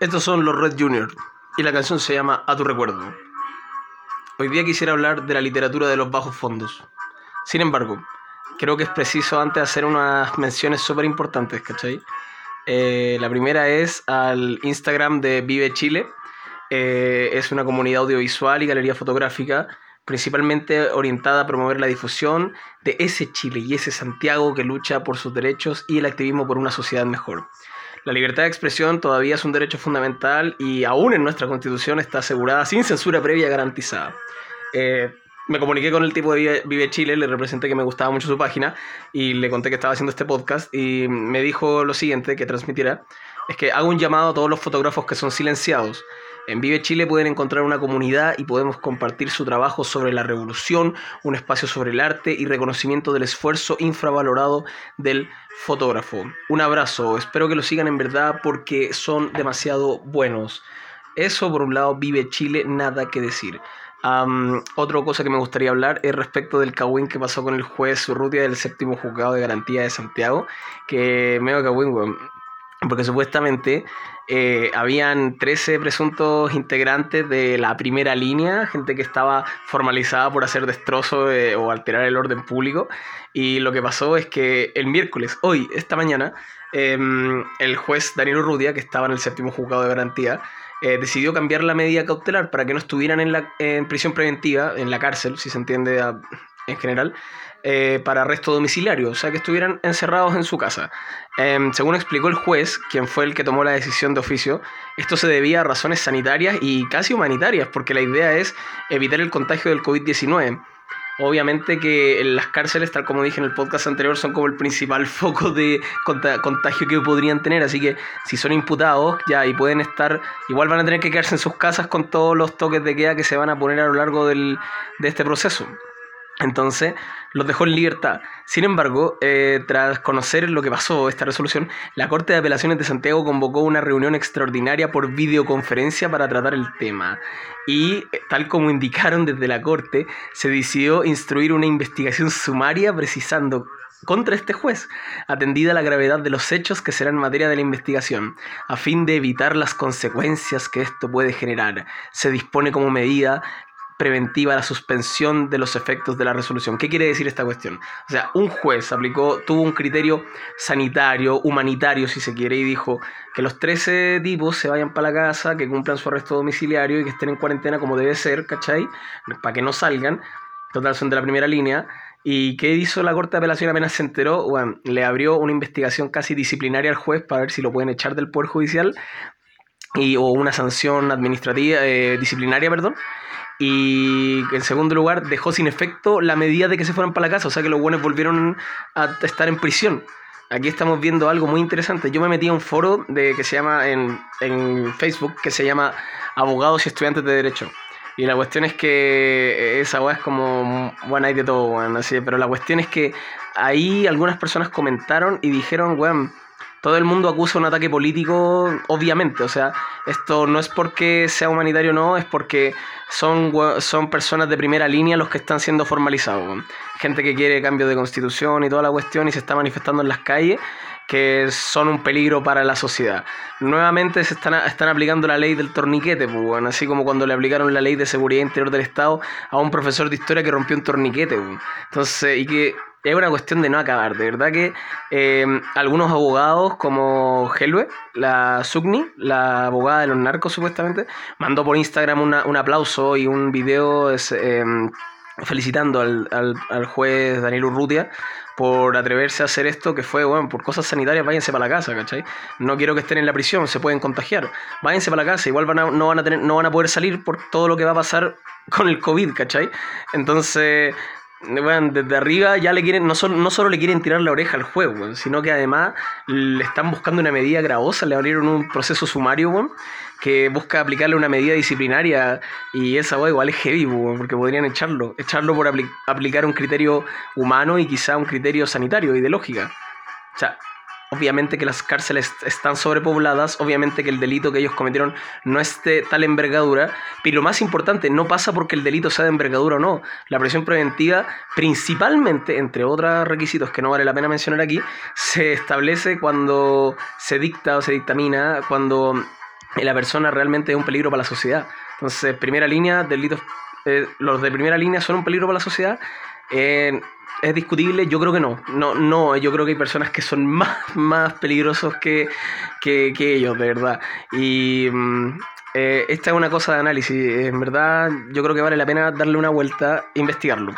Estos son los Red Junior y la canción se llama A tu recuerdo. Hoy día quisiera hablar de la literatura de los bajos fondos. Sin embargo, creo que es preciso antes hacer unas menciones súper importantes, ¿cachai? Eh, la primera es al Instagram de Vive Chile. Eh, es una comunidad audiovisual y galería fotográfica principalmente orientada a promover la difusión de ese Chile y ese Santiago que lucha por sus derechos y el activismo por una sociedad mejor. La libertad de expresión todavía es un derecho fundamental y aún en nuestra constitución está asegurada sin censura previa garantizada. Eh, me comuniqué con el tipo de Vive, Chile, le representé que me gustaba mucho su página y le conté que estaba haciendo este podcast y me dijo lo siguiente que transmitiera, es que hago un llamado a todos los fotógrafos que son silenciados en Vive Chile pueden encontrar una comunidad y podemos compartir su trabajo sobre la revolución, un espacio sobre el arte y reconocimiento del esfuerzo infravalorado del fotógrafo. Un abrazo, espero que lo sigan en verdad porque son demasiado buenos. Eso por un lado, Vive Chile, nada que decir. otra cosa que me gustaría hablar es respecto del cagüín que pasó con el juez Urrutia del séptimo juzgado de garantía de Santiago, que medio cagüín, porque supuestamente eh, habían 13 presuntos integrantes de la primera línea, gente que estaba formalizada por hacer destrozo eh, o alterar el orden público. Y lo que pasó es que el miércoles, hoy, esta mañana, em, el juez Daniel Urrutia, que estaba en el séptimo juzgado de garantía, eh, decidió cambiar la medida cautelar para que no estuvieran en, la, en prisión preventiva, en la cárcel, si se entiende en general, eh, para arresto domiciliario, o sea, que estuvieran encerrados en su casa. Em, según explicó el juez, quien fue el que tomó la decisión de oficio, esto se debía a razones sanitarias y casi humanitarias, porque la idea es evitar el contagio del COVID-19. Obviamente que las cárceles, tal como dije en el podcast anterior, son como el principal foco de contagio que podrían tener. Así que si son imputados ya y pueden estar, igual van a tener que quedarse en sus casas con todos los toques de queda que se van a poner a lo largo del, de este proceso. Entonces los dejó en libertad. Sin embargo, eh, tras conocer lo que pasó, esta resolución, la Corte de Apelaciones de Santiago convocó una reunión extraordinaria por videoconferencia para tratar el tema. Y, eh, tal como indicaron desde la Corte, se decidió instruir una investigación sumaria precisando contra este juez, atendida la gravedad de los hechos que serán materia de la investigación, a fin de evitar las consecuencias que esto puede generar. Se dispone como medida preventiva la suspensión de los efectos de la resolución. ¿Qué quiere decir esta cuestión? O sea, un juez aplicó, tuvo un criterio sanitario, humanitario, si se quiere, y dijo que los 13 tipos se vayan para la casa, que cumplan su arresto domiciliario y que estén en cuarentena como debe ser, ¿cachai? Para que no salgan. Total, son de la primera línea. ¿Y qué hizo la Corte de Apelación apenas se enteró? Bueno, le abrió una investigación casi disciplinaria al juez para ver si lo pueden echar del Poder Judicial y, o una sanción administrativa, eh, disciplinaria, perdón. Y en segundo lugar, dejó sin efecto la medida de que se fueran para la casa, o sea que los buenos volvieron a estar en prisión. Aquí estamos viendo algo muy interesante. Yo me metí a un foro de, que se llama en, en Facebook que se llama Abogados y Estudiantes de Derecho. Y la cuestión es que esa weá es como, bueno, hay de todo, bueno, así, pero la cuestión es que ahí algunas personas comentaron y dijeron, weón, todo el mundo acusa un ataque político, obviamente. O sea, esto no es porque sea humanitario o no, es porque son, son personas de primera línea los que están siendo formalizados. Gente que quiere cambio de constitución y toda la cuestión y se está manifestando en las calles que son un peligro para la sociedad. Nuevamente se están, están aplicando la ley del torniquete, pues, así como cuando le aplicaron la ley de seguridad interior del Estado a un profesor de historia que rompió un torniquete. Entonces, y que es una cuestión de no acabar. De verdad que eh, algunos abogados, como Helwe, la Sugni, la abogada de los narcos supuestamente, mandó por Instagram un aplauso y un video eh, felicitando al, al, juez Daniel Urrutia por atreverse a hacer esto, que fue, bueno, por cosas sanitarias, váyanse para la casa, ¿cachai? No quiero que estén en la prisión, se pueden contagiar. Váyanse para la casa, igual van no, van a tener, no van a poder salir por todo lo que va a pasar con el COVID, ¿cachai? Entonces, bueno, desde arriba ya le quieren, no solo, no solo le quieren tirar la oreja al juego, sino que además le están buscando una medida gravosa, le abrieron un proceso sumario, que busca aplicarle una medida disciplinaria y esa weón igual es heavy, porque podrían echarlo, echarlo por aplicar un criterio humano y quizá un criterio sanitario y de lógica. O sea, obviamente que las cárceles están sobrepobladas, obviamente que el delito que ellos cometieron no es de tal envergadura, pero lo más importante, no pasa porque el delito sea de envergadura o no. La prisión preventiva, principalmente, entre otros requisitos que no vale la pena mencionar aquí, se establece cuando se dicta o se dictamina, cuando la persona realmente es un peligro para la sociedad. Entonces, primera línea, delitos, eh, los de primera línea son un peligro para la sociedad. Eh, es discutible, yo creo que no. No, no, yo creo que hay personas que son más, más peligrosos que, que, que ellos, de verdad. Y mm, eh, esta es una cosa de análisis. En verdad, yo creo que vale la pena darle una vuelta e investigarlo.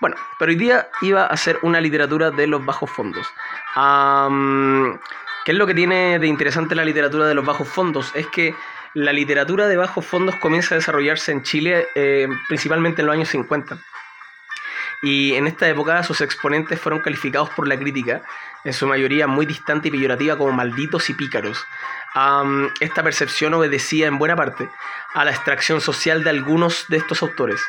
Bueno, pero hoy día iba a hacer una literatura de los bajos fondos. ¿Qué es lo que tiene de interesante la literatura de los bajos fondos? Es que la literatura de bajos fondos comienza a desarrollarse en Chile eh, principalmente en los años 50. Y en esta época sus exponentes fueron calificados por la crítica, en su mayoría muy distante y peyorativa, como malditos y pícaros. esta percepción obedecía en buena parte a la extracción social de algunos de estos autores,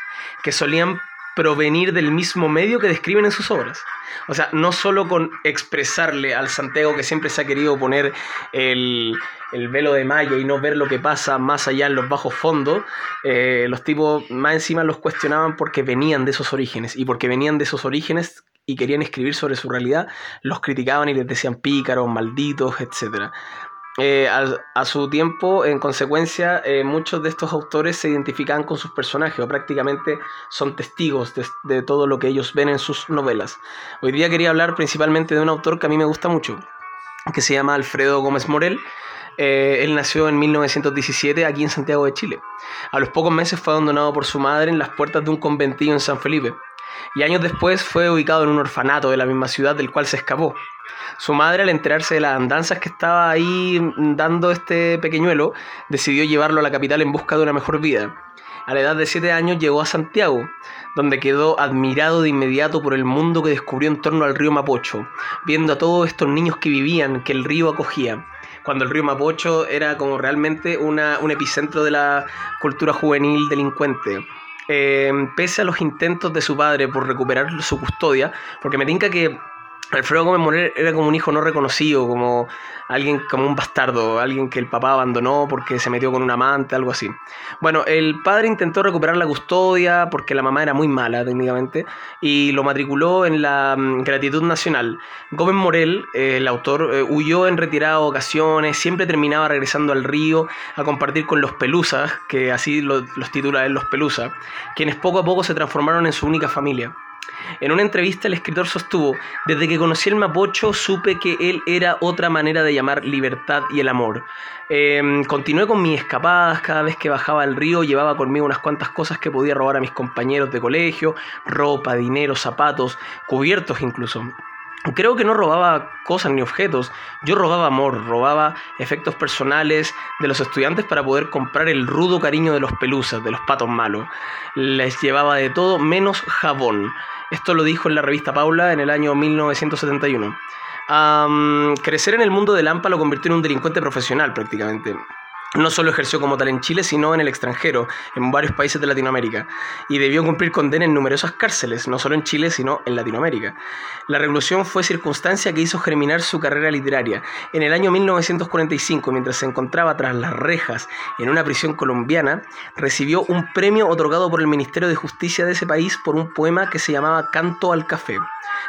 que solían provenir del mismo medio que describen en sus obras. O sea, no solo con expresarle al Santiago que siempre se ha querido poner el, velo de malla y no ver lo que pasa más allá en los bajos fondos, eh, los tipos más encima los cuestionaban porque venían de esos orígenes y porque venían de esos orígenes y querían escribir sobre su realidad, los criticaban y les decían pícaros, malditos, etc. Eh, a, su tiempo, en consecuencia, eh, muchos de estos autores se identifican con sus personajes o prácticamente son testigos de, todo lo que ellos ven en sus novelas. Hoy día quería hablar principalmente de un autor que a mí me gusta mucho, que se llama Alfredo Gómez Morel. Eh, él nació en 1917 aquí en Santiago de Chile. A los pocos meses fue abandonado por su madre en las puertas de un conventillo en San Felipe y años después fue ubicado en un orfanato de la misma ciudad del cual se escapó. Su madre, al enterarse de las andanzas que estaba ahí dando este pequeñuelo, decidió llevarlo a la capital en busca de una mejor vida. A la edad de 7 años llegó a Santiago, donde quedó admirado de inmediato por el mundo que descubrió en torno al río Mapocho, viendo a todos estos niños que vivían, que el río acogía cuando el río Mapocho era como realmente una, un epicentro de la cultura juvenil delincuente. Eh, pese a los intentos de su padre por recuperar su custodia, porque me tinca que Alfredo Gómez Morel era como un hijo no reconocido, como alguien como un bastardo, alguien que el papá abandonó porque se metió con un amante, algo así. Bueno, el padre intentó recuperar la custodia porque la mamá era muy mala técnicamente y lo matriculó en la mm, gratitud nacional. Gómez Morel, el autor, eh, huyó en retiradas ocasiones, siempre terminaba regresando al río a compartir con los pelusas, que así los titula él los pelusas, quienes poco a poco se transformaron en su única familia. En una entrevista el escritor sostuvo, desde que conocí el Mapocho supe que él era otra manera de llamar libertad y el amor. Em, continué con mis escapadas, cada vez que bajaba al río llevaba conmigo unas cuantas cosas que podía robar a mis compañeros de colegio, ropa, dinero, zapatos, cubiertos incluso. Creo que no robaba cosas ni objetos, yo robaba amor, robaba efectos personales de los estudiantes para poder comprar el rudo cariño de los pelusas, de los patos malos. Les llevaba de todo menos jabón. Esto lo dijo en la revista Paula en el año 1971. crecer en el mundo del AMPA lo convirtió en un delincuente profesional prácticamente no solo ejerció como tal en Chile, sino en el extranjero, en varios países de Latinoamérica, y debió cumplir condena en numerosas cárceles, no solo en Chile, sino en Latinoamérica. La revolución fue circunstancia que hizo germinar su carrera literaria. En el año 1945, mientras se encontraba tras las rejas en una prisión colombiana, recibió un premio otorgado por el Ministerio de Justicia de ese país por un poema que se llamaba Canto al Café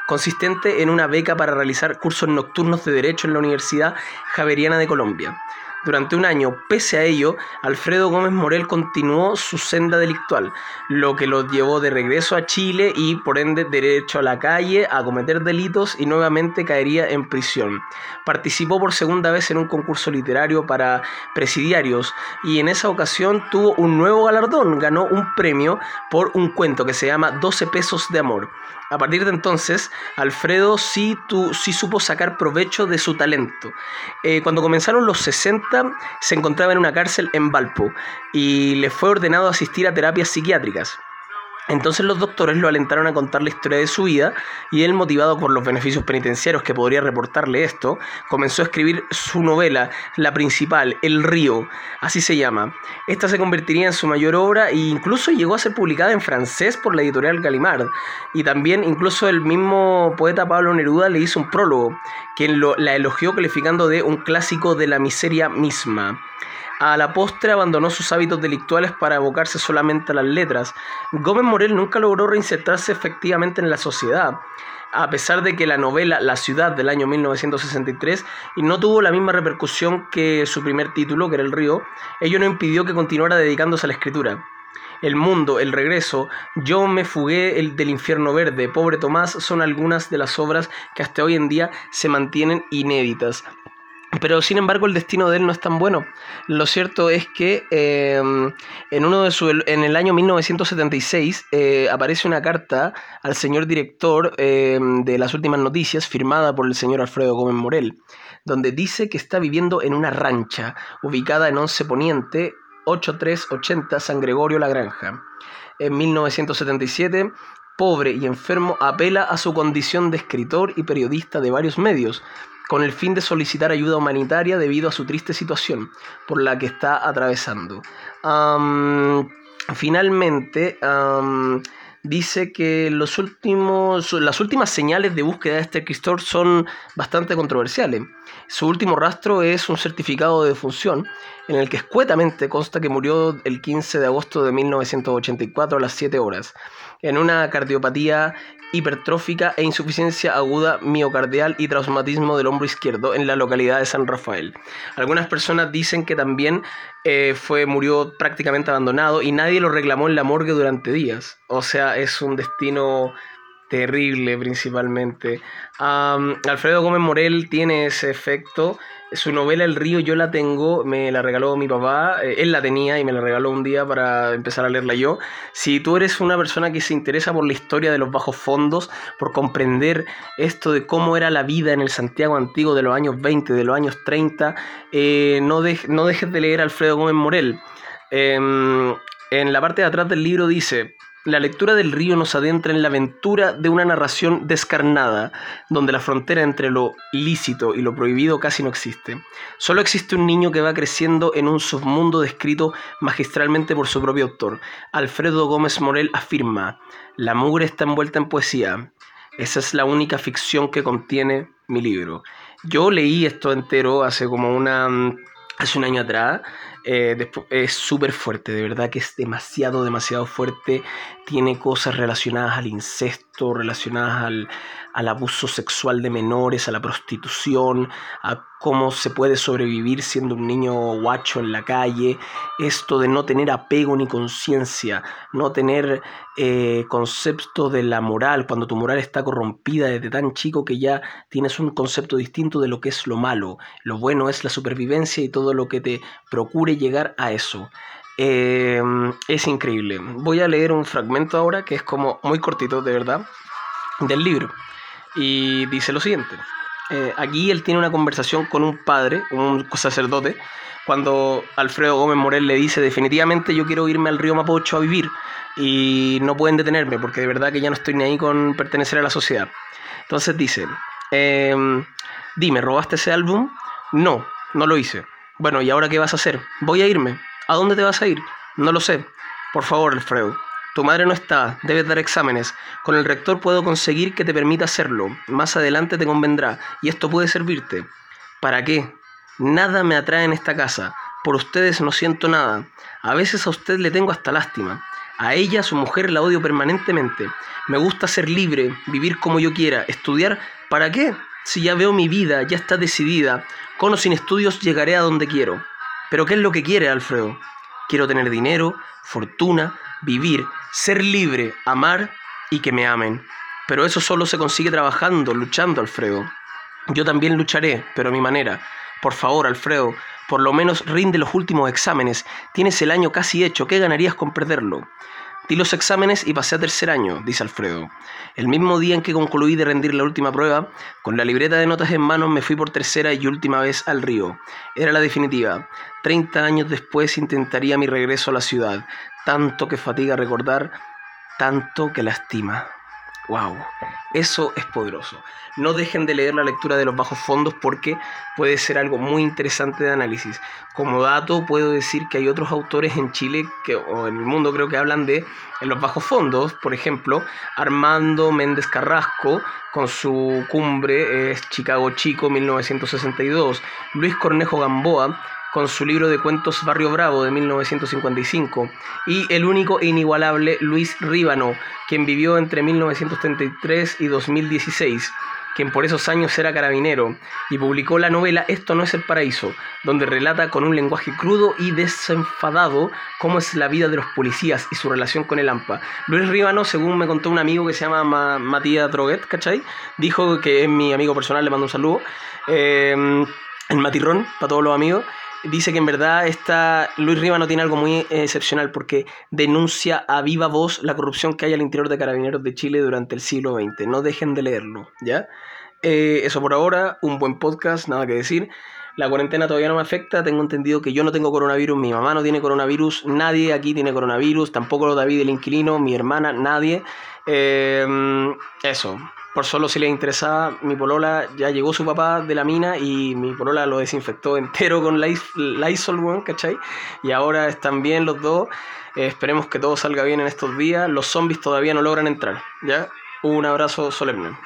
consistente en una beca para realizar cursos nocturnos de Derecho en la Universidad Javeriana de Colombia. Durante un año, pese a ello, Alfredo Gómez Morel continuó su senda delictual, lo que lo llevó de regreso a Chile y por ende derecho a la calle a cometer delitos y nuevamente caería en prisión. Participó por segunda vez en un concurso literario para presidiarios y en esa ocasión tuvo un nuevo galardón, ganó un premio por un cuento que se llama 12 pesos de amor. A partir de entonces, Alfredo sí, sí supo sacar provecho de su talento. Eh, cuando comenzaron los 60, se encontraba en una cárcel en Valpo y le fue ordenado asistir a terapias psiquiátricas. Entonces los doctores lo alentaron a contar la historia de su vida y él, motivado por los beneficios penitenciarios que podría reportarle esto, comenzó a escribir su novela, la principal, El río, así se llama. Esta se convertiría en su mayor obra e incluso llegó a ser publicada en francés por la editorial Gallimard. Y también incluso el mismo poeta Pablo Neruda le hizo un prólogo, quien la elogió calificando de un clásico de la miseria misma. A la postre abandonó sus hábitos delictuales para abocarse solamente a las letras. Gómez Morel nunca logró reinsertarse efectivamente en la sociedad. a pesar de que la novela La ciudad del año 1963 y no tuvo la misma repercusión que su primer título, que era El río, ello no impidió que continuara dedicándose a la escritura. El mundo, El regreso, Yo me fugué el del infierno verde, Pobre Tomás son algunas de las obras que hasta hoy en día se mantienen inéditas. Pero sin embargo el destino de él no es tan bueno. Lo cierto es que em, en, uno de su, en el año 1976 eh, aparece una carta al señor director em, de las últimas noticias firmada por el señor Alfredo Gómez Morel, donde dice que está viviendo en una rancha ubicada en Once Poniente, 8380 San Gregorio La Granja. En 1977 pobre y enfermo, apela a su condición de escritor y periodista de varios medios, con el fin de solicitar ayuda humanitaria debido a su triste situación por la que está atravesando. finalmente, dice que los últimos, las últimas señales de búsqueda de este escritor son bastante controversiales. Su último rastro es un certificado de defunción en el que escuetamente consta que murió el 15 de agosto de 1984 a las 7 horas en una cardiopatía hipertrófica e insuficiencia aguda miocardial y traumatismo del hombro izquierdo en la localidad de San Rafael. Algunas personas dicen que también eh, fue, murió prácticamente abandonado y nadie lo reclamó en la morgue durante días. O sea, es un destino terrible principalmente. Alfredo Gómez Morel tiene ese efecto su novela El río yo la tengo, me la regaló mi papá, eh, él la tenía y me la regaló un día para empezar a leerla yo. Si tú eres una persona que se interesa por la historia de los bajos fondos, por comprender esto de cómo era la vida en el Santiago antiguo de los años 20, de los años 30, eh, no, no dejes de leer Alfredo Gómez Morel. Em, en la parte de atrás del libro dice, la lectura del río nos adentra en la aventura de una narración descarnada, donde la frontera entre lo lícito y lo prohibido casi no existe. Solo existe un niño que va creciendo en un submundo descrito magistralmente por su propio autor. Alfredo Gómez Morel afirma, la mugre está envuelta en poesía. Esa es la única ficción que contiene mi libro. Yo leí esto entero hace como una hace un año atrás eh, es súper fuerte, de verdad que es demasiado, demasiado fuerte. Tiene cosas relacionadas al incesto, relacionadas al, al abuso sexual de menores, a la prostitución, a cómo se puede sobrevivir siendo un niño guacho en la calle, esto de no tener apego ni conciencia, no tener eh, concepto de la moral, cuando tu moral está corrompida desde tan chico que ya tienes un concepto distinto de lo que es lo malo, lo bueno es la supervivencia y todo lo que te procure llegar a eso. Eh, es increíble. Voy a leer un fragmento ahora que es como muy cortito, de verdad, del libro. Y dice lo siguiente. Eh, aquí él tiene una conversación con un padre, un sacerdote, cuando Alfredo Gómez Morel le dice definitivamente yo quiero irme al río Mapocho a vivir y no pueden detenerme porque de verdad que ya no estoy ni ahí con pertenecer a la sociedad. Entonces dice, em, dime, ¿robaste ese álbum? No, no lo hice. Bueno, ¿y ahora qué vas a hacer? Voy a irme. ¿A dónde te vas a ir? No lo sé. Por favor, Alfredo. Tu madre no está, debes dar exámenes. Con el rector puedo conseguir que te permita hacerlo. Más adelante te convendrá, y esto puede servirte. ¿Para qué? Nada me atrae en esta casa. Por ustedes no siento nada. A veces a usted le tengo hasta lástima. A ella, su mujer, la odio permanentemente. Me gusta ser libre, vivir como yo quiera, estudiar. ¿Para qué? Si ya veo mi vida, ya está decidida. Con o sin estudios llegaré a donde quiero. Pero ¿qué es lo que quiere, Alfredo? Quiero tener dinero, fortuna, vivir, ser libre, amar y que me amen. Pero eso solo se consigue trabajando, luchando, Alfredo. Yo también lucharé, pero a mi manera. Por favor, Alfredo, por lo menos rinde los últimos exámenes. Tienes el año casi hecho, ¿qué ganarías con perderlo? Di los exámenes y pasé a tercer año, dice Alfredo. El mismo día en que concluí de rendir la última prueba, con la libreta de notas en mano me fui por tercera y última vez al río. Era la definitiva. Treinta años después intentaría mi regreso a la ciudad. Tanto que fatiga recordar, tanto que lastima. ¡Wow! Eso es poderoso. No dejen de leer la lectura de los bajos fondos porque puede ser algo muy interesante de análisis. Como dato, puedo decir que hay otros autores en Chile que, o en el mundo creo que hablan de en los bajos fondos. Por ejemplo, Armando Méndez Carrasco con su cumbre es Chicago Chico 1962. Luis Cornejo Gamboa con su libro de cuentos Barrio Bravo de 1955, y el único e inigualable Luis Ríbano, quien vivió entre 1933 y 2016 quien por esos años era carabinero, y publicó la novela Esto no es el paraíso, donde relata con un lenguaje crudo y desenfadado cómo es la vida de los policías y su relación con el AMPA. Luis Ríbano, según me contó un amigo que se llama Matías Droguet, ¿cachai? Dijo que es mi amigo personal, le mando un saludo. Eh, el matirrón, para todos los amigos dice que en verdad esta, Luis Riva no tiene algo muy excepcional porque denuncia a viva voz la corrupción que hay al interior de Carabineros de Chile durante el siglo XX. No dejen de leerlo, ¿ya? Eh, eso por ahora, un buen podcast, nada que decir. La cuarentena todavía no me afecta, tengo entendido que yo no tengo coronavirus, mi mamá no tiene coronavirus, nadie aquí tiene coronavirus, tampoco David el inquilino, mi hermana, nadie. Eh, eso, por solo si les interesaba, mi polola ya llegó su papá de la mina y mi polola lo desinfectó entero con Lysol, ¿cachai? Y ahora están bien los dos. Eh, esperemos que todo salga bien en estos días. Los zombies todavía no logran entrar, ¿ya? Un abrazo solemne.